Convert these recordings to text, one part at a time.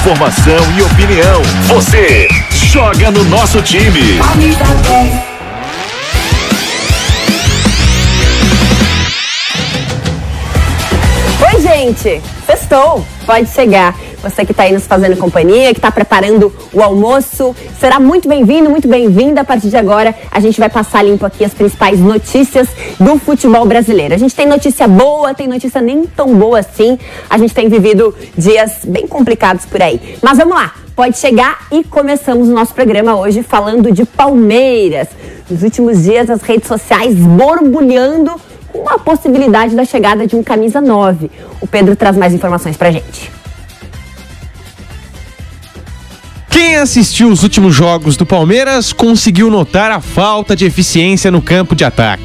informação e opinião. Você joga no nosso time. Oi, gente! Sextou! Pode chegar. Você que está aí nos fazendo companhia, que está preparando o almoço, será muito bem-vindo, muito bem-vinda. A partir de agora, a gente vai passar limpo aqui as principais notícias do futebol brasileiro. A gente tem notícia boa, tem notícia nem tão boa assim. A gente tem vivido dias bem complicados por aí. Mas vamos lá, pode chegar e começamos o nosso programa hoje falando de Palmeiras. Nos últimos dias, as redes sociais borbulhando com a possibilidade da chegada de um camisa 9. O Pedro traz mais informações pra gente. Quem assistiu os últimos jogos do Palmeiras conseguiu notar a falta de eficiência no campo de ataque.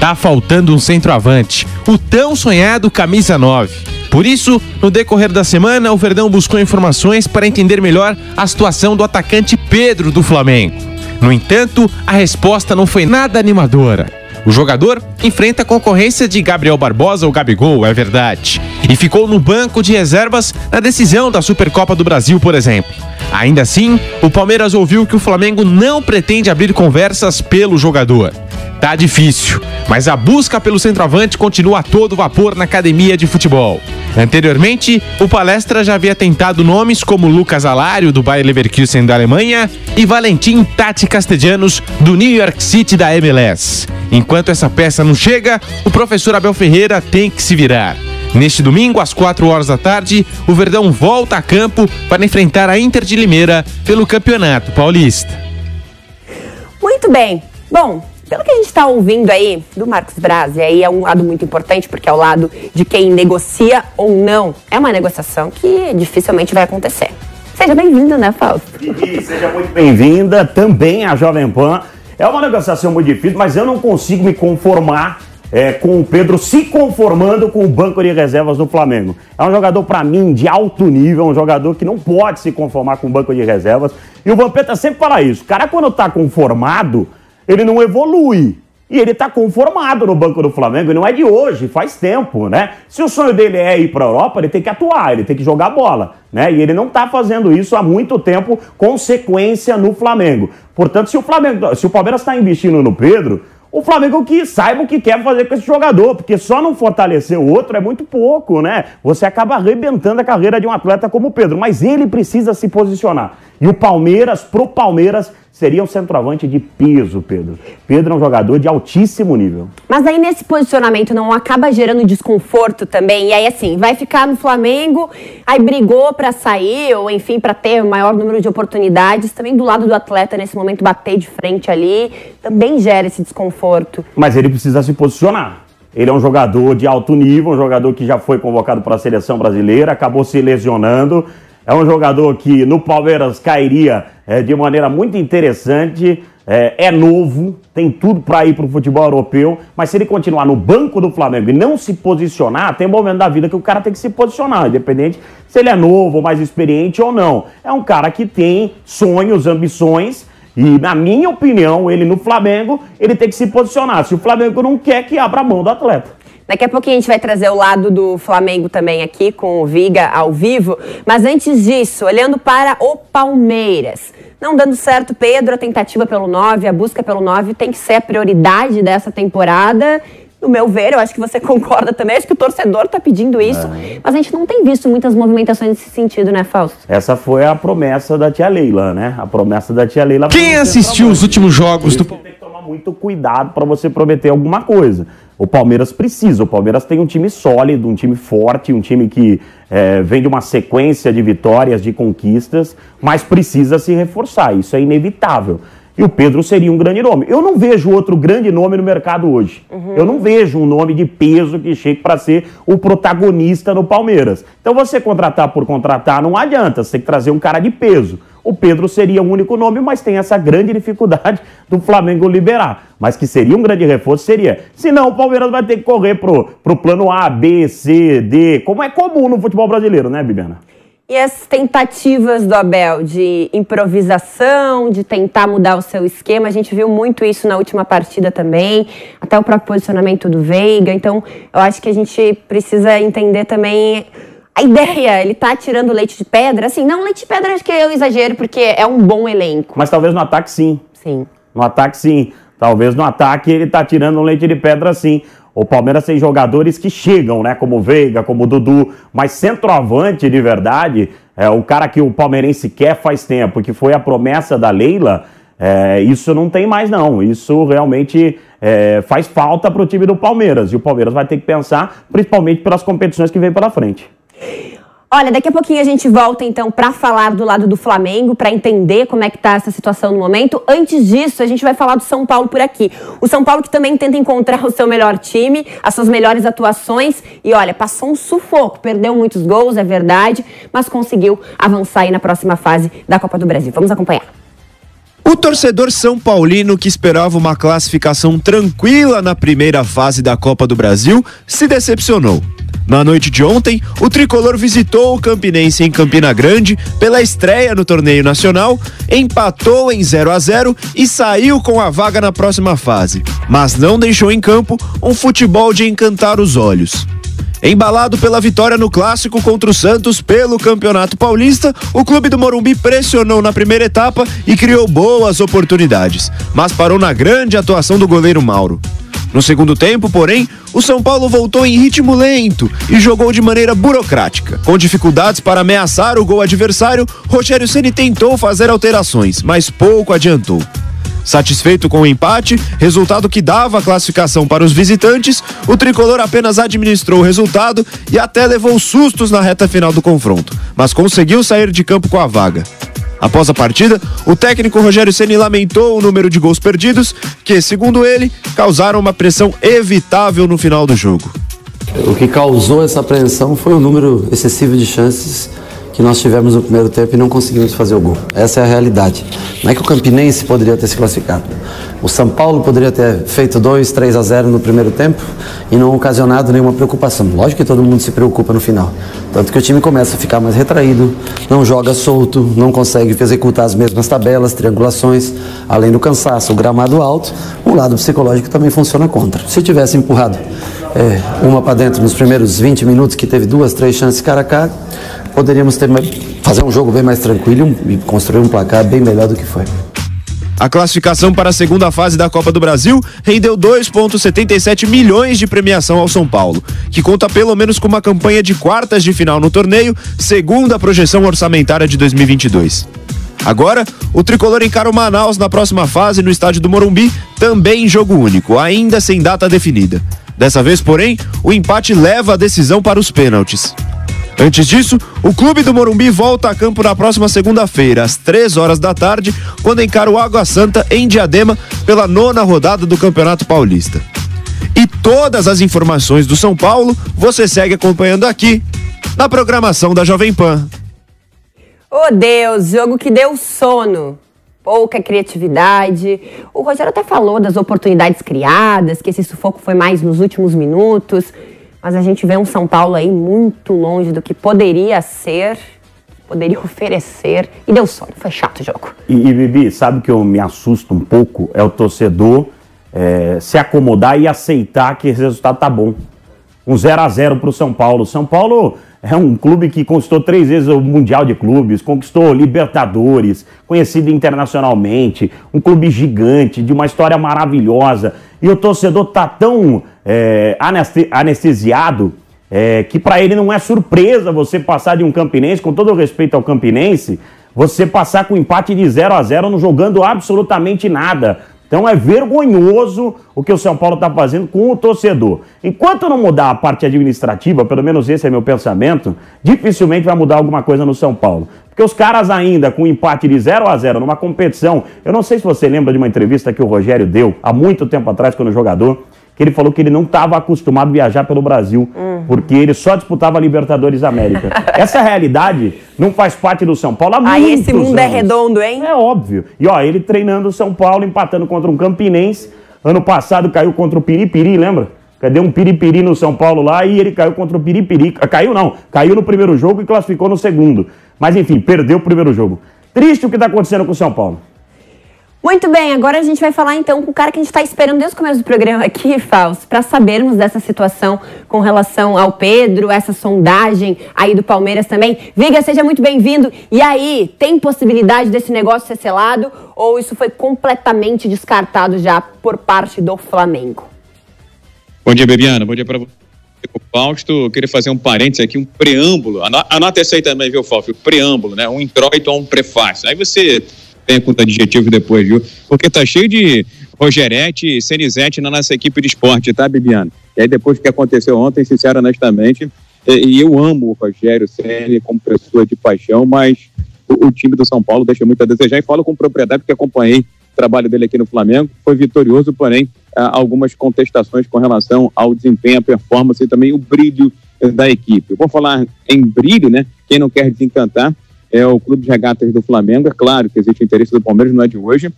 Tá faltando um centroavante, o tão sonhado camisa 9. Por isso, no decorrer da semana, o Verdão buscou informações para entender melhor a situação do atacante Pedro do Flamengo. No entanto, a resposta não foi nada animadora. O jogador enfrenta a concorrência de Gabriel Barbosa ou Gabigol, é verdade. E ficou no banco de reservas na decisão da Supercopa do Brasil, por exemplo. Ainda assim, o Palmeiras ouviu que o Flamengo não pretende abrir conversas pelo jogador. Tá difícil, mas a busca pelo centroavante continua a todo vapor na academia de futebol. Anteriormente, o Palestra já havia tentado nomes como Lucas Alário, do Bayer Leverkusen da Alemanha, e Valentim Tati Castellanos, do New York City da MLS. Enquanto essa peça não chega, o professor Abel Ferreira tem que se virar. Neste domingo, às 4 horas da tarde, o Verdão volta a campo para enfrentar a Inter de Limeira pelo Campeonato Paulista. Muito bem. Bom, pelo que a gente está ouvindo aí do Marcos Braz, e aí é um lado muito importante, porque é o lado de quem negocia ou não. É uma negociação que dificilmente vai acontecer. Seja bem-vindo, né, Fausto? Seja muito bem-vinda também à Jovem Pan. É uma negociação muito difícil, mas eu não consigo me conformar é, com o Pedro se conformando com o banco de reservas do Flamengo. É um jogador, para mim, de alto nível, um jogador que não pode se conformar com o banco de reservas. E o Vampeta sempre fala isso. O cara, quando tá conformado, ele não evolui. E ele tá conformado no banco do Flamengo, e não é de hoje, faz tempo, né? Se o sonho dele é ir para a Europa, ele tem que atuar, ele tem que jogar bola, né? E ele não tá fazendo isso há muito tempo com sequência no Flamengo. Portanto, se o Flamengo, se o Palmeiras está investindo no Pedro, o Flamengo que saiba o que quer fazer com esse jogador, porque só não fortalecer o outro é muito pouco, né? Você acaba arrebentando a carreira de um atleta como o Pedro, mas ele precisa se posicionar. E o Palmeiras, pro Palmeiras, seria um centroavante de peso, Pedro. Pedro é um jogador de altíssimo nível. Mas aí nesse posicionamento não acaba gerando desconforto também? E aí assim, vai ficar no Flamengo, aí brigou para sair, ou enfim, para ter o maior número de oportunidades, também do lado do atleta nesse momento bater de frente ali, também gera esse desconforto. Mas ele precisa se posicionar. Ele é um jogador de alto nível, um jogador que já foi convocado para a seleção brasileira, acabou se lesionando é um jogador que no Palmeiras cairia é, de maneira muito interessante. É, é novo, tem tudo para ir para o futebol europeu, mas se ele continuar no banco do Flamengo e não se posicionar, tem um momento da vida que o cara tem que se posicionar, independente se ele é novo, mais experiente ou não. É um cara que tem sonhos, ambições. E, na minha opinião, ele no Flamengo, ele tem que se posicionar. Se o Flamengo não quer, que abra a mão do atleta. Daqui a pouquinho a gente vai trazer o lado do Flamengo também aqui com o Viga ao vivo. Mas antes disso, olhando para o Palmeiras. Não dando certo, Pedro, a tentativa pelo 9, a busca pelo 9 tem que ser a prioridade dessa temporada. No meu ver, eu acho que você concorda também, acho que o torcedor está pedindo isso, é. mas a gente não tem visto muitas movimentações nesse sentido, né, Fausto? Essa foi a promessa da tia Leila, né? A promessa da tia Leila. Quem assistiu os últimos jogos do Tem que tomar muito cuidado para você prometer alguma coisa. O Palmeiras precisa. O Palmeiras tem um time sólido, um time forte, um time que é, vem de uma sequência de vitórias, de conquistas, mas precisa se reforçar. Isso é inevitável. E o Pedro seria um grande nome. Eu não vejo outro grande nome no mercado hoje. Uhum. Eu não vejo um nome de peso que chegue para ser o protagonista no Palmeiras. Então você contratar por contratar não adianta, você tem que trazer um cara de peso. O Pedro seria o único nome, mas tem essa grande dificuldade do Flamengo liberar. Mas que seria um grande reforço, seria. Senão o Palmeiras vai ter que correr pro, pro plano A, B, C, D, como é comum no futebol brasileiro, né, Bibiana? E as tentativas do Abel de improvisação, de tentar mudar o seu esquema, a gente viu muito isso na última partida também, até o próprio posicionamento do Veiga. Então, eu acho que a gente precisa entender também a ideia, ele tá tirando leite de pedra, assim, não leite de pedra acho que é um exagero, porque é um bom elenco. Mas talvez no ataque sim. Sim. No ataque sim. Talvez no ataque ele tá tirando um leite de pedra sim. O Palmeiras tem jogadores que chegam, né? Como Veiga, como Dudu, mas centroavante de verdade, é o cara que o palmeirense quer faz tempo, que foi a promessa da Leila. É, isso não tem mais, não. Isso realmente é, faz falta para o time do Palmeiras. E o Palmeiras vai ter que pensar, principalmente pelas competições que vem pela frente. Olha, daqui a pouquinho a gente volta então para falar do lado do Flamengo, para entender como é que tá essa situação no momento. Antes disso, a gente vai falar do São Paulo por aqui. O São Paulo que também tenta encontrar o seu melhor time, as suas melhores atuações e olha, passou um sufoco, perdeu muitos gols, é verdade, mas conseguiu avançar aí na próxima fase da Copa do Brasil. Vamos acompanhar. O torcedor São Paulino, que esperava uma classificação tranquila na primeira fase da Copa do Brasil, se decepcionou. Na noite de ontem, o tricolor visitou o Campinense em Campina Grande pela estreia no torneio nacional, empatou em 0 a 0 e saiu com a vaga na próxima fase, mas não deixou em campo um futebol de encantar os olhos. Embalado pela vitória no clássico contra o Santos pelo Campeonato Paulista, o clube do Morumbi pressionou na primeira etapa e criou boas oportunidades, mas parou na grande atuação do goleiro Mauro. No segundo tempo, porém, o São Paulo voltou em ritmo lento e jogou de maneira burocrática. Com dificuldades para ameaçar o gol adversário, Rogério Ceni tentou fazer alterações, mas pouco adiantou. Satisfeito com o empate, resultado que dava a classificação para os visitantes, o tricolor apenas administrou o resultado e até levou sustos na reta final do confronto, mas conseguiu sair de campo com a vaga. Após a partida, o técnico Rogério Ceni lamentou o número de gols perdidos, que, segundo ele, causaram uma pressão evitável no final do jogo. O que causou essa apreensão foi o número excessivo de chances que nós tivemos no primeiro tempo e não conseguimos fazer o gol. Essa é a realidade. Não é que o Campinense poderia ter se classificado. O São Paulo poderia ter feito 2, 3 a 0 no primeiro tempo e não ocasionado nenhuma preocupação. Lógico que todo mundo se preocupa no final. Tanto que o time começa a ficar mais retraído, não joga solto, não consegue executar as mesmas tabelas, triangulações, além do cansaço, o gramado alto, o lado psicológico também funciona contra. Se tivesse empurrado é, uma para dentro nos primeiros 20 minutos, que teve duas, três chances cara a cara, poderíamos ter fazer um jogo bem mais tranquilo e construir um placar bem melhor do que foi. A classificação para a segunda fase da Copa do Brasil rendeu 2,77 milhões de premiação ao São Paulo, que conta pelo menos com uma campanha de quartas de final no torneio, segundo a projeção orçamentária de 2022. Agora, o tricolor encara o Manaus na próxima fase no estádio do Morumbi, também em jogo único, ainda sem data definida. Dessa vez, porém, o empate leva a decisão para os pênaltis. Antes disso, o clube do Morumbi volta a campo na próxima segunda-feira, às 3 horas da tarde, quando encara o Água Santa em Diadema pela nona rodada do Campeonato Paulista. E todas as informações do São Paulo você segue acompanhando aqui na programação da Jovem Pan. Oh Deus, jogo que deu sono. Pouca criatividade. O Rogério até falou das oportunidades criadas, que esse sufoco foi mais nos últimos minutos. Mas a gente vê um São Paulo aí muito longe do que poderia ser, poderia oferecer. E deu sono, foi chato o jogo. E, e Bibi, sabe que eu me assusto um pouco? É o torcedor é, se acomodar e aceitar que esse resultado tá bom. Um 0 a 0 para o São Paulo. São Paulo é um clube que conquistou três vezes o Mundial de Clubes, conquistou Libertadores, conhecido internacionalmente, um clube gigante, de uma história maravilhosa. E o torcedor tá tão é, anestesiado é, que para ele não é surpresa você passar de um Campinense, com todo o respeito ao Campinense, você passar com empate de 0 a 0 não jogando absolutamente nada. Então é vergonhoso o que o São Paulo está fazendo com o torcedor. Enquanto não mudar a parte administrativa, pelo menos esse é meu pensamento, dificilmente vai mudar alguma coisa no São Paulo. Porque os caras ainda com empate de 0 a 0 numa competição, eu não sei se você lembra de uma entrevista que o Rogério deu há muito tempo atrás quando jogador, que ele falou que ele não estava acostumado a viajar pelo Brasil, uhum. porque ele só disputava Libertadores América. Essa realidade não faz parte do São Paulo há Aí muitos esse mundo anos. é redondo, hein? É óbvio. E ó, ele treinando o São Paulo, empatando contra um Campinense. Ano passado caiu contra o Piripiri, lembra? Cadê um piripiri no São Paulo lá e ele caiu contra o piripiri. Caiu não, caiu no primeiro jogo e classificou no segundo. Mas enfim, perdeu o primeiro jogo. Triste o que está acontecendo com o São Paulo. Muito bem, agora a gente vai falar então com o cara que a gente está esperando desde o começo do programa aqui, Fausto, para sabermos dessa situação com relação ao Pedro, essa sondagem aí do Palmeiras também. Viga, seja muito bem-vindo. E aí, tem possibilidade desse negócio ser selado ou isso foi completamente descartado já por parte do Flamengo? Bom dia, Bebiana. Bom dia para você. Fausto, eu queria fazer um parênteses aqui, um preâmbulo. Anota essa aí também, viu, Fausto? Preâmbulo, né? Um introito a um prefácio. Aí você tem a conta adjetivo depois, viu? Porque tá cheio de Rogerete e Senizete na nossa equipe de esporte, tá, Bibiana? E aí depois do que aconteceu ontem, sincero, honestamente, e eu amo o Rogério Ceni como pessoa de paixão, mas o, o, time do São Paulo deixa muito a desejar e falo com propriedade porque acompanhei o trabalho dele aqui no Flamengo, foi vitorioso, porém algumas contestações com relação ao desempenho, a performance e também o brilho da equipe. Vou falar em brilho, né? Quem não quer desencantar, é o Clube de Regatas do Flamengo. É claro que existe interesse do Palmeiras, não é de hoje.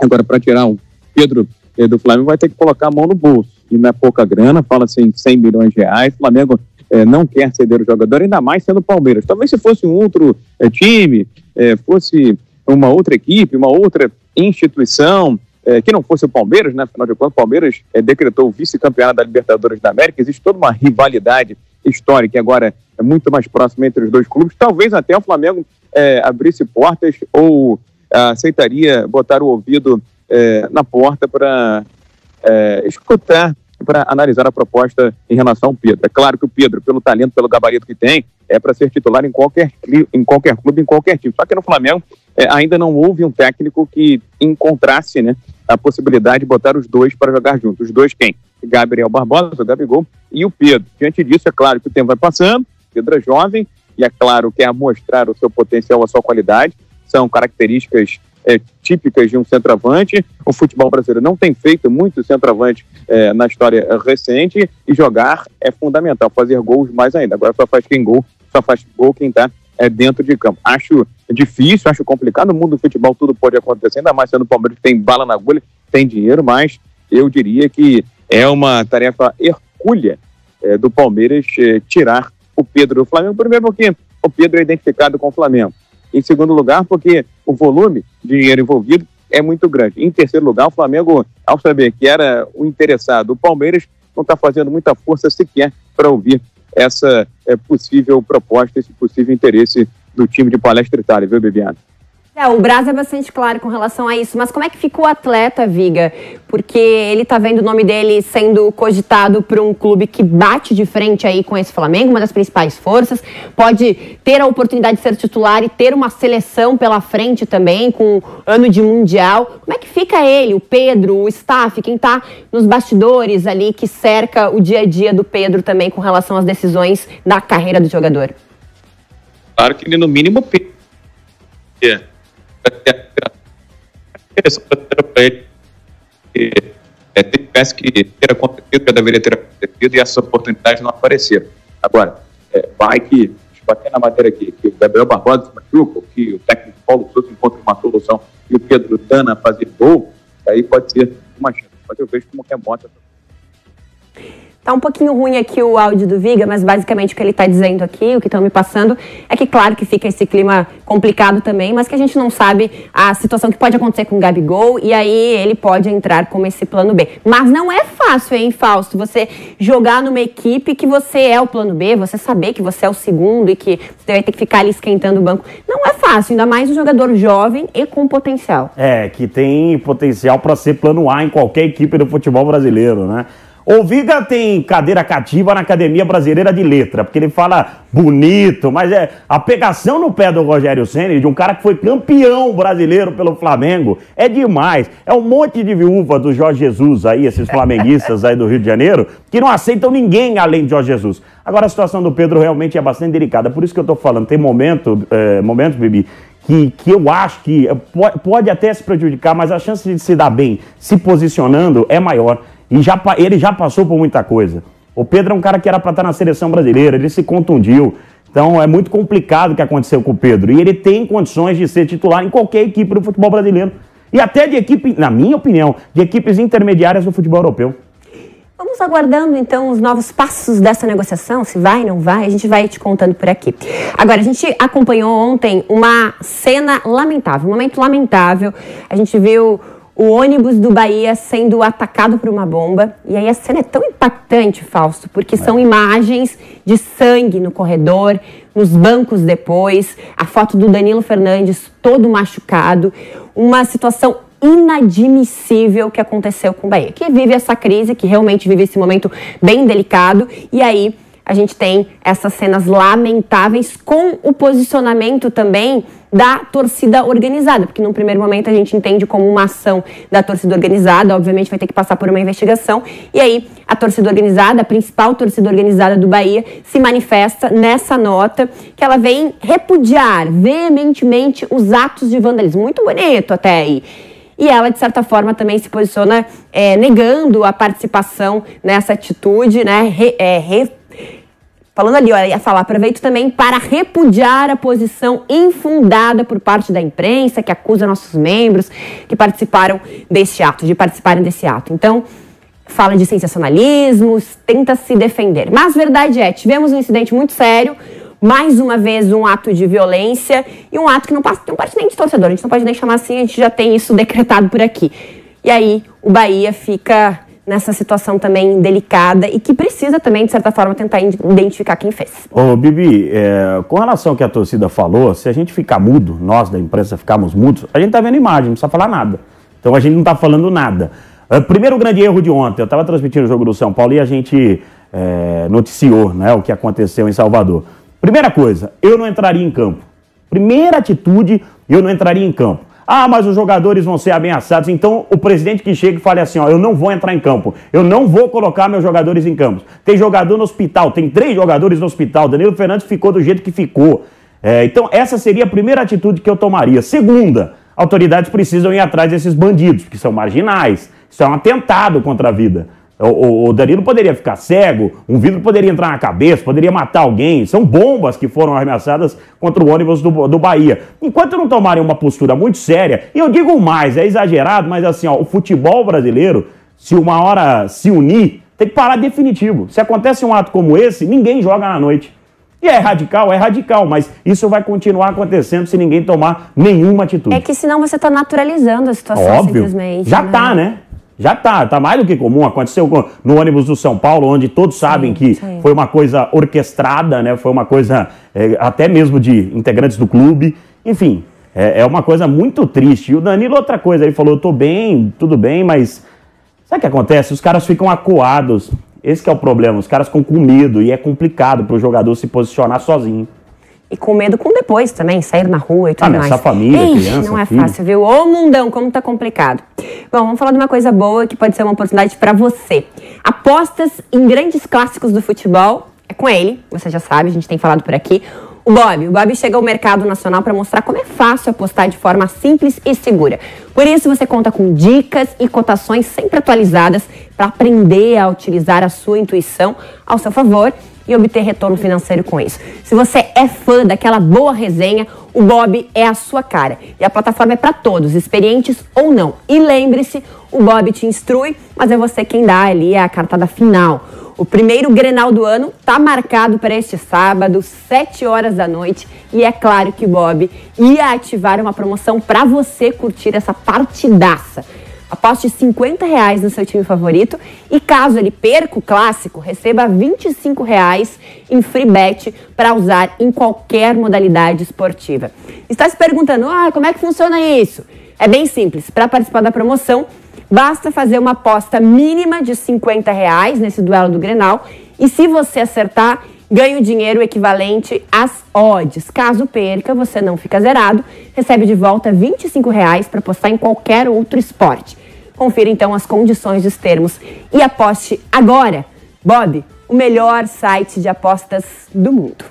Agora, para tirar o Pedro eh, do Flamengo, vai ter que colocar a mão no bolso. E não é pouca grana, fala-se em 100 milhões de reais. O Flamengo eh, não quer ceder o jogador, ainda mais sendo Palmeiras. Talvez se fosse um outro eh, time, eh, fosse uma outra equipe, uma outra instituição, que não fosse o Palmeiras, né? Afinal de contas, o Palmeiras decretou o vice-campeonato da Libertadores da América. Existe toda uma rivalidade histórica agora é muito mais próximo entre os dois clubes. Talvez até o Flamengo é, abrisse portas ou é, aceitaria botar o ouvido é, na porta para é, escutar, para analisar a proposta em relação ao Pedro. É claro que o Pedro, pelo talento, pelo gabarito que tem, é para ser titular em qualquer, em qualquer clube, em qualquer time. Só que no Flamengo é, ainda não houve um técnico que encontrasse né, a possibilidade de botar os dois para jogar juntos. Os dois quem? Gabriel Barbosa, o Gabigol, e o Pedro. Diante disso, é claro que o tempo vai passando, Pedro é jovem e, é claro, quer mostrar o seu potencial, a sua qualidade. São características é, típicas de um centroavante. O futebol brasileiro não tem feito muito centroavante é, na história recente e jogar é fundamental, fazer gols mais ainda. Agora só faz quem gol, só faz gol quem está é, dentro de campo. Acho difícil, acho complicado. No mundo do futebol tudo pode acontecer, ainda mais sendo o Palmeiras que tem bala na agulha, tem dinheiro, mas eu diria que é uma tarefa hercúlea é, do Palmeiras é, tirar o Pedro do Flamengo. Primeiro, porque o Pedro é identificado com o Flamengo. Em segundo lugar, porque o volume de dinheiro envolvido é muito grande. Em terceiro lugar, o Flamengo, ao saber que era o interessado, o Palmeiras não está fazendo muita força sequer para ouvir essa é, possível proposta, esse possível interesse do time de Palestra Itália, viu, Bebiana? É, o Braz é bastante claro com relação a isso, mas como é que ficou o atleta, Viga? Porque ele tá vendo o nome dele sendo cogitado para um clube que bate de frente aí com esse Flamengo, uma das principais forças, pode ter a oportunidade de ser titular e ter uma seleção pela frente também, com ano de Mundial. Como é que fica ele, o Pedro, o staff, quem tá nos bastidores ali, que cerca o dia a dia do Pedro também com relação às decisões da carreira do jogador? Claro que ele, no mínimo, yeah é, tivesse que ter acontecido, já deveria ter acontecido e essas oportunidades não apareceram. Agora, é, vai que, bater na matéria aqui, que o Gabriel Barbosa se machuca, que o técnico Paulo Souza encontra uma solução e o Pedro Dana fazer gol, aí pode ser uma chance. Mas eu vejo como remota essa Tá um pouquinho ruim aqui o áudio do Viga, mas basicamente o que ele está dizendo aqui, o que estão me passando, é que claro que fica esse clima complicado também, mas que a gente não sabe a situação que pode acontecer com o Gabigol e aí ele pode entrar como esse plano B. Mas não é fácil, hein, Fausto, você jogar numa equipe que você é o plano B, você saber que você é o segundo e que você vai ter que ficar ali esquentando o banco. Não é fácil, ainda mais um jogador jovem e com potencial. É, que tem potencial para ser plano A em qualquer equipe do futebol brasileiro, né? O Viga tem cadeira cativa na Academia Brasileira de Letra, porque ele fala bonito, mas é a pegação no pé do Rogério Ceni de um cara que foi campeão brasileiro pelo Flamengo, é demais. É um monte de viúva do Jorge Jesus aí, esses flamenguistas aí do Rio de Janeiro, que não aceitam ninguém além de Jorge Jesus. Agora a situação do Pedro realmente é bastante delicada, por isso que eu tô falando, tem momento, é, momentos, Bibi, que, que eu acho que pode, pode até se prejudicar, mas a chance de se dar bem se posicionando é maior. E já, ele já passou por muita coisa. O Pedro é um cara que era para estar na seleção brasileira, ele se contundiu. Então é muito complicado o que aconteceu com o Pedro. E ele tem condições de ser titular em qualquer equipe do futebol brasileiro. E até de equipe, na minha opinião, de equipes intermediárias do futebol europeu. Vamos aguardando então os novos passos dessa negociação, se vai, não vai, a gente vai te contando por aqui. Agora, a gente acompanhou ontem uma cena lamentável, um momento lamentável. A gente viu o ônibus do Bahia sendo atacado por uma bomba. E aí a cena é tão impactante, Fausto, porque são imagens de sangue no corredor, nos bancos depois, a foto do Danilo Fernandes todo machucado, uma situação inadmissível que aconteceu com o Bahia, que vive essa crise, que realmente vive esse momento bem delicado, e aí a gente tem essas cenas lamentáveis com o posicionamento também da torcida organizada, porque num primeiro momento a gente entende como uma ação da torcida organizada, obviamente vai ter que passar por uma investigação, e aí a torcida organizada, a principal torcida organizada do Bahia, se manifesta nessa nota que ela vem repudiar veementemente os atos de vandalismo. Muito bonito até aí e ela, de certa forma, também se posiciona é, negando a participação nessa atitude, né? Re, é, falando ali, olha, ia falar, aproveito também para repudiar a posição infundada por parte da imprensa, que acusa nossos membros que participaram deste ato, de participarem desse ato. Então, fala de sensacionalismo, tenta se defender. Mas verdade é, tivemos um incidente muito sério, mais uma vez um ato de violência e um ato que não, passa, não parte nem de torcedor, a gente não pode nem chamar assim, a gente já tem isso decretado por aqui. E aí o Bahia fica nessa situação também delicada e que precisa também, de certa forma, tentar identificar quem fez. Ô, Bibi, é, com relação ao que a torcida falou, se a gente ficar mudo, nós da imprensa ficarmos mudos, a gente tá vendo imagem, não precisa falar nada. Então a gente não tá falando nada. Uh, primeiro grande erro de ontem, eu estava transmitindo o jogo do São Paulo e a gente é, noticiou né, o que aconteceu em Salvador. Primeira coisa, eu não entraria em campo. Primeira atitude, eu não entraria em campo. Ah, mas os jogadores vão ser ameaçados. Então, o presidente que chega e fale assim: ó, eu não vou entrar em campo. Eu não vou colocar meus jogadores em campo. Tem jogador no hospital, tem três jogadores no hospital. Danilo Fernandes ficou do jeito que ficou. É, então, essa seria a primeira atitude que eu tomaria. Segunda, autoridades precisam ir atrás desses bandidos, que são marginais. Isso é um atentado contra a vida. O, o, Danilo poderia ficar cego, um vidro poderia entrar na cabeça, poderia matar alguém. São bombas que foram arremessadas contra o ônibus do, do Bahia. Enquanto não tomarem uma postura muito séria, e eu digo mais, é exagerado, mas assim, ó, o futebol brasileiro, se uma hora se unir, tem que parar definitivo. Se acontece um ato como esse, ninguém joga na noite. E é radical, é radical, mas isso vai continuar acontecendo se ninguém tomar nenhuma atitude. É que senão você está naturalizando a situação Óbvio. simplesmente. Já né? tá, né? Já tá, tá mais do que comum. Aconteceu no ônibus do São Paulo, onde todos sabem sim, que sim. foi uma coisa orquestrada, né? Foi uma coisa é, até mesmo de integrantes do clube. Enfim, é, é, uma coisa muito triste. E o Danilo, outra coisa, ele falou: eu tô bem, tudo bem, mas sabe o que acontece? Os caras ficam acuados. Esse é o problema. Os caras ficam com medo e é complicado para o jogador se posicionar sozinho. E com medo com depois também, sair na rua e tudo ah, mais. Essa família, Ixi, criança, Não é filho. fácil, viu? Ô mundão, como tá complicado. Bom, vamos falar de uma coisa boa que pode ser uma oportunidade para você. Apostas em grandes clássicos do futebol é com ele, você já sabe, a gente tem falado por aqui. O Bob. O Bob chega ao mercado nacional para mostrar como é fácil apostar de forma simples e segura. Por isso, você conta com dicas e cotações sempre atualizadas para aprender a utilizar a sua intuição ao seu favor e obter retorno financeiro com isso. Se você é fã daquela boa resenha, o Bob é a sua cara. E a plataforma é para todos, experientes ou não. E lembre-se, o Bob te instrui, mas é você quem dá ali a cartada final. O primeiro Grenal do ano está marcado para este sábado, 7 horas da noite, e é claro que o Bob ia ativar uma promoção para você curtir essa partidaça. Aposte 50 reais no seu time favorito e caso ele perca o clássico, receba 25 reais em free bet para usar em qualquer modalidade esportiva. Está se perguntando, ah, como é que funciona isso? É bem simples. Para participar da promoção, basta fazer uma aposta mínima de 50 reais nesse duelo do Grenal e se você acertar, ganha o dinheiro equivalente às odds. Caso perca, você não fica zerado, recebe de volta 25 reais para apostar em qualquer outro esporte. Confira então as condições dos termos e aposte agora. Bob, o melhor site de apostas do mundo.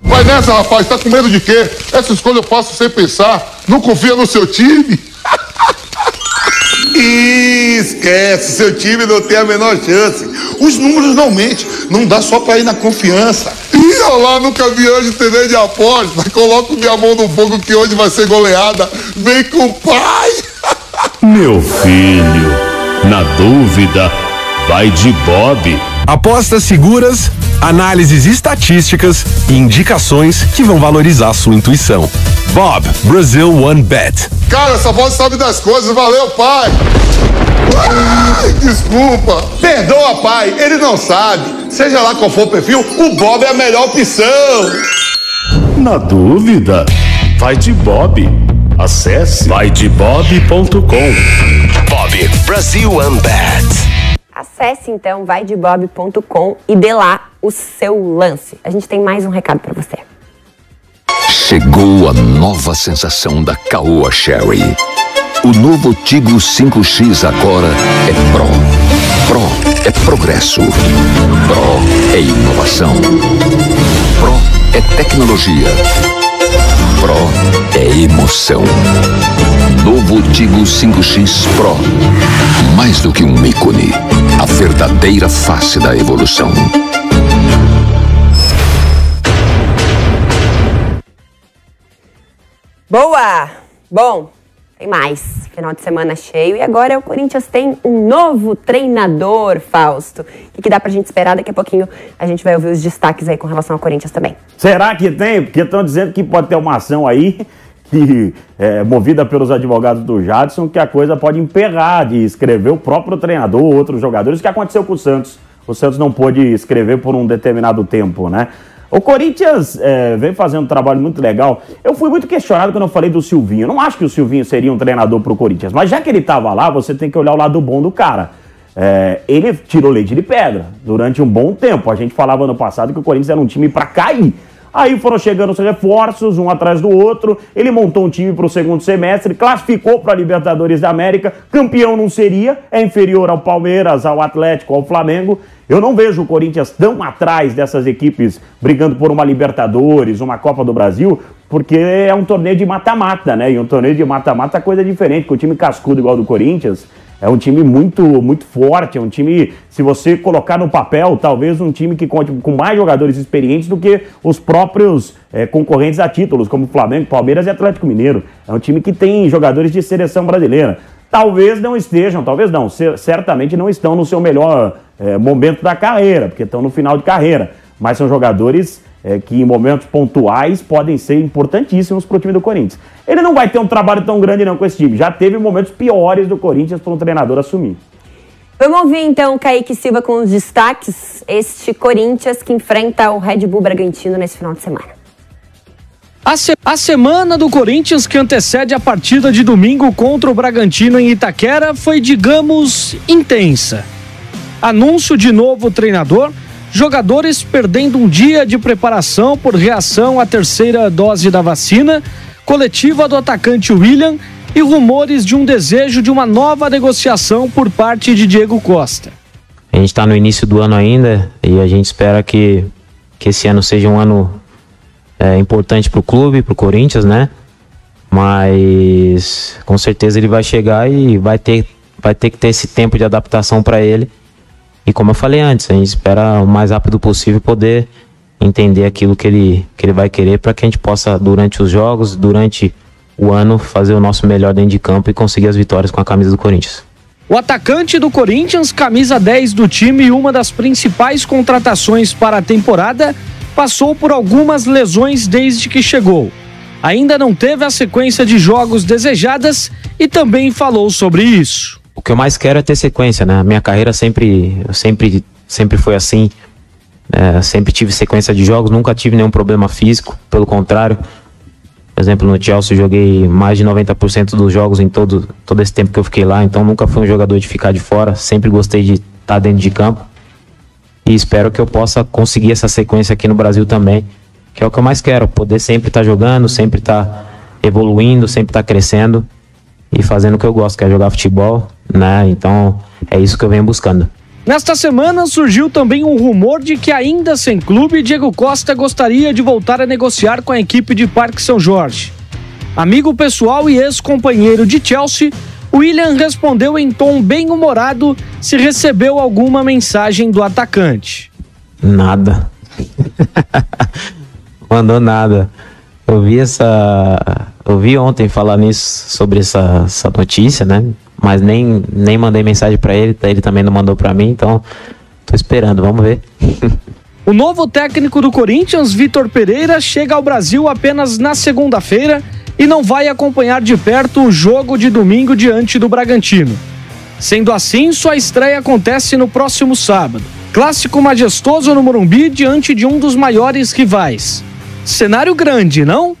Vai nessa, rapaz, tá com medo de quê? Essa escolha eu faço sem pensar. Não confia no seu time? Esquece, seu time não tem a menor chance. Os números não mentem, não dá só pra ir na confiança. Ih, olha lá, nunca vi hoje TV de aposta. Coloco minha mão no fogo que hoje vai ser goleada. Vem com o pai. Meu filho, na dúvida, vai de Bob. Apostas seguras, análises estatísticas e indicações que vão valorizar sua intuição. Bob, Brazil One Bet. Cara, essa voz sabe das coisas, valeu, pai. Ai, desculpa. Perdoa, pai, ele não sabe. Seja lá qual for o perfil, o Bob é a melhor opção. Na dúvida, vai de Bob. Acesse vaidebob.com. Bob Brasil One Bet. Acesse então vaidebob.com e dê lá o seu lance. A gente tem mais um recado para você. Chegou a nova sensação da Caoa Sherry. O novo Tigro 5X agora é Pro. Pro é progresso. Pro é inovação. Pro é tecnologia. Pro é emoção. Novo Tigo 5X Pro. Mais do que um ícone. A verdadeira face da evolução. Boa! Bom, tem mais. Final de semana cheio. E agora o Corinthians tem um novo treinador, Fausto. O que, dá pra gente esperar? Daqui a pouquinho a gente vai ouvir os destaques aí com relação ao Corinthians também. Será que tem? Porque estão dizendo que pode ter uma ação aí que é, movida pelos advogados do Jadson, que a coisa pode emperrar de escrever o próprio treinador, outros jogadores, o que aconteceu com o Santos. O Santos não pôde escrever por um determinado tempo, né? O Corinthians é, vem fazendo um trabalho muito legal. Eu fui muito questionado quando eu falei do Silvinho. Eu não acho que o Silvinho seria um treinador para o Corinthians, mas já que ele estava lá, você tem que olhar o lado bom do cara. É, ele tirou leite de pedra durante um bom tempo. A gente falava ano passado que o Corinthians era um time para cair. Aí foram chegando os reforços, um atrás do outro. Ele montou um time para o segundo semestre, classificou para a Libertadores da América. Campeão não seria, é inferior ao Palmeiras, ao Atlético, ao Flamengo. Eu não vejo o Corinthians tão atrás dessas equipes brigando por uma Libertadores, uma Copa do Brasil, porque é um torneio de mata-mata, né? E um torneio de mata-mata é coisa diferente, com o time cascudo igual do Corinthians. É um time muito, muito forte, é um time, se você colocar no papel, talvez um time que conte com mais jogadores experientes do que os próprios é, concorrentes a títulos, como Flamengo, Palmeiras e Atlético Mineiro. É um time que tem jogadores de seleção brasileira. Talvez não estejam, talvez não, certamente não estão no seu melhor é, momento da carreira, porque estão no final de carreira. Mas são jogadores é, que em momentos pontuais podem ser importantíssimos para o time do Corinthians. Ele não vai ter um trabalho tão grande não com esse time. Já teve momentos piores do Corinthians para um treinador assumir. Vamos ouvir então o Kaique Silva com os destaques. Este Corinthians que enfrenta o Red Bull Bragantino nesse final de semana. A, se a, semana do Corinthians, que antecede a partida de domingo contra o Bragantino em Itaquera, foi, digamos, intensa. Anúncio de novo treinador, jogadores perdendo um dia de preparação por reação à terceira dose da vacina, coletiva do atacante William e rumores de um desejo de uma nova negociação por parte de Diego Costa. A gente está no início do ano ainda e a gente espera que, que esse ano seja um ano é, importante para o clube, para o Corinthians, né? Mas com certeza ele vai chegar e vai ter, vai ter que ter esse tempo de adaptação para ele e como eu falei antes, a gente espera o mais rápido possível poder entender aquilo que ele, que ele vai querer para que a gente possa, durante os jogos, durante o ano, fazer o nosso melhor dentro de campo e conseguir as vitórias com a camisa do Corinthians. O atacante do Corinthians, camisa 10 do time e uma das principais contratações para a temporada, passou por algumas lesões desde que chegou. Ainda não teve a sequência de jogos desejadas e também falou sobre isso o que eu mais quero é ter sequência, né? A minha carreira sempre, sempre, sempre foi assim. É, sempre tive sequência de jogos, nunca tive nenhum problema físico, pelo contrário. Por exemplo, no Chelsea joguei mais de 90% dos jogos em todo, todo esse tempo que eu fiquei lá, então nunca fui um jogador de ficar de fora, sempre gostei de estar dentro de campo. E espero que eu possa conseguir essa sequência aqui no Brasil também, que é o que eu mais quero, poder sempre estar jogando, sempre estar evoluindo, sempre estar crescendo e fazendo o que eu gosto, que é jogar futebol, né? Então é isso que eu venho buscando. Nesta semana surgiu também um rumor de que, ainda sem clube, Diego Costa gostaria de voltar a negociar com a equipe de Parque São Jorge. Amigo pessoal e ex-companheiro de Chelsea, William respondeu em tom bem humorado se recebeu alguma mensagem do atacante. Nada. Mandou nada. Eu vi essa. Eu vi ontem falar nisso sobre essa, essa notícia, né? Mas nem, nem mandei mensagem para ele, ele também não mandou para mim, então tô esperando, vamos ver. O novo técnico do Corinthians, Vitor Pereira, chega ao Brasil apenas na segunda-feira e não vai acompanhar de perto o jogo de domingo diante do Bragantino. Sendo assim, sua estreia acontece no próximo sábado. Clássico majestoso no Morumbi diante de um dos maiores rivais. Cenário grande, não?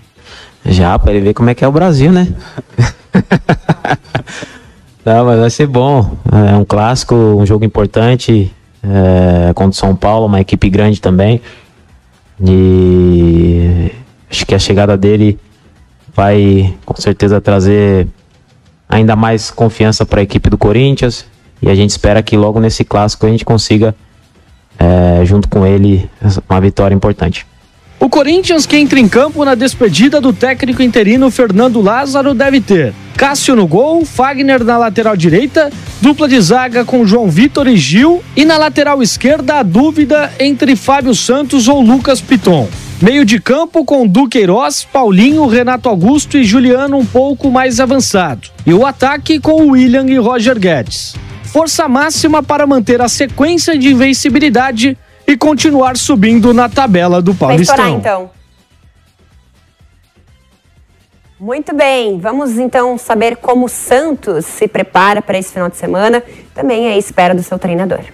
Já, para ele ver como é que é o Brasil, né? Não, mas vai ser bom. É um clássico, um jogo importante é, contra o São Paulo, uma equipe grande também. E acho que a chegada dele vai com certeza trazer ainda mais confiança para a equipe do Corinthians. E a gente espera que logo nesse clássico a gente consiga, é, junto com ele, uma vitória importante. O Corinthians que entra em campo na despedida do técnico interino Fernando Lázaro deve ter Cássio no gol, Fagner na lateral direita, dupla de zaga com João Vitor e Gil e na lateral esquerda a dúvida entre Fábio Santos ou Lucas Piton. Meio de campo com Duqueiroz, Paulinho, Renato Augusto e Juliano um pouco mais avançado. E o ataque com William e Roger Guedes. Força máxima para manter a sequência de invencibilidade e continuar subindo na tabela do Paulistão. Vai estourar, então. Muito bem, vamos então saber como o Santos se prepara para esse final de semana. Também é a espera do seu treinador.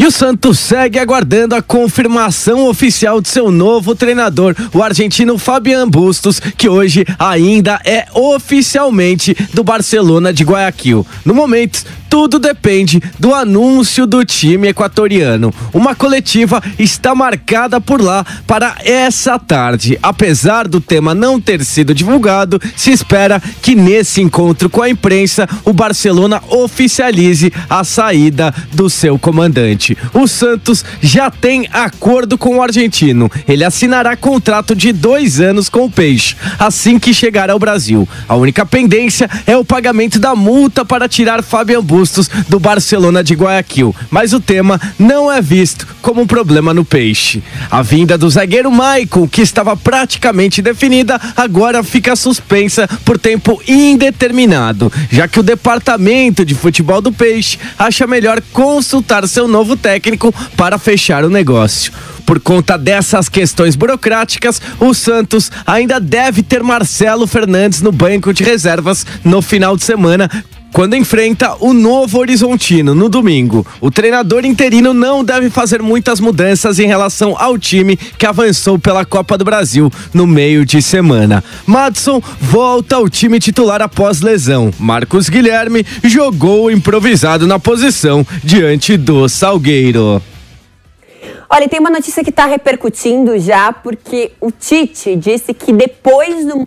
E o Santos segue aguardando a confirmação oficial de seu novo treinador, o argentino Fabian Bustos, que hoje ainda é oficialmente do Barcelona de Guayaquil. No momento, tudo depende do anúncio do time equatoriano. Uma coletiva está marcada por lá para essa tarde. Apesar do tema não ter sido divulgado, se espera que nesse encontro com a imprensa o Barcelona oficialize a saída do seu comandante. O Santos já tem acordo com o argentino. Ele assinará contrato de dois anos com o Peixe assim que chegar ao Brasil. A única pendência é o pagamento da multa para tirar Fabian Bustos do Barcelona de Guayaquil, mas o tema não é visto como um problema no peixe. A vinda do zagueiro Maicon, que estava praticamente definida, agora fica suspensa por tempo indeterminado, já que o departamento de futebol do peixe acha melhor consultar seu novo técnico para fechar o negócio. Por conta dessas questões burocráticas, o Santos ainda deve ter Marcelo Fernandes no banco de reservas no final de semana, quando enfrenta o Novo Horizontino no domingo. O treinador interino não deve fazer muitas mudanças em relação ao time que avançou pela Copa do Brasil no meio de semana. Madson volta ao time titular após lesão. Marcos Guilherme jogou improvisado na posição diante do Salgueiro. Olha, tem uma notícia que está repercutindo já, porque o Tite disse que depois do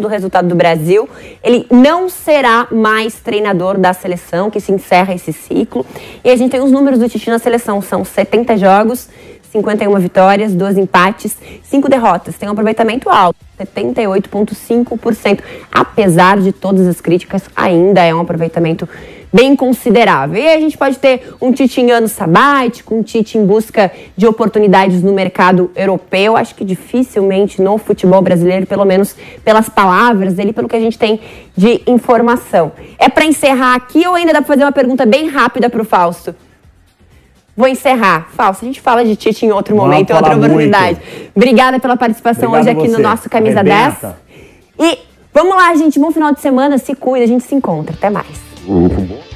do resultado do Brasil, ele não será mais treinador da seleção, que se encerra esse ciclo. E a gente tem os números do Tite na seleção, são 70 jogos, 51 vitórias, 12 empates, 5 derrotas. Tem um aproveitamento alto, 78,5%. Apesar de todas as críticas, ainda é um aproveitamento bem considerável. E a gente pode ter um Tite em ano sabático, um Tite em busca de oportunidades no mercado europeu. Acho que dificilmente no futebol brasileiro, pelo menos pelas palavras dele, pelo que a gente tem de informação. É para encerrar aqui ou ainda dá para fazer uma pergunta bem rápida para o Fausto? Vou encerrar. Fausto, a gente fala de Tite em outro Vamos momento, em outra oportunidade. Muito. Obrigada pela participação Obrigado hoje aqui no nosso Camisa Arrebenta. 10. E vamos lá, gente. Bom final de semana. Se cuida. A gente se encontra. Até mais. Uhum.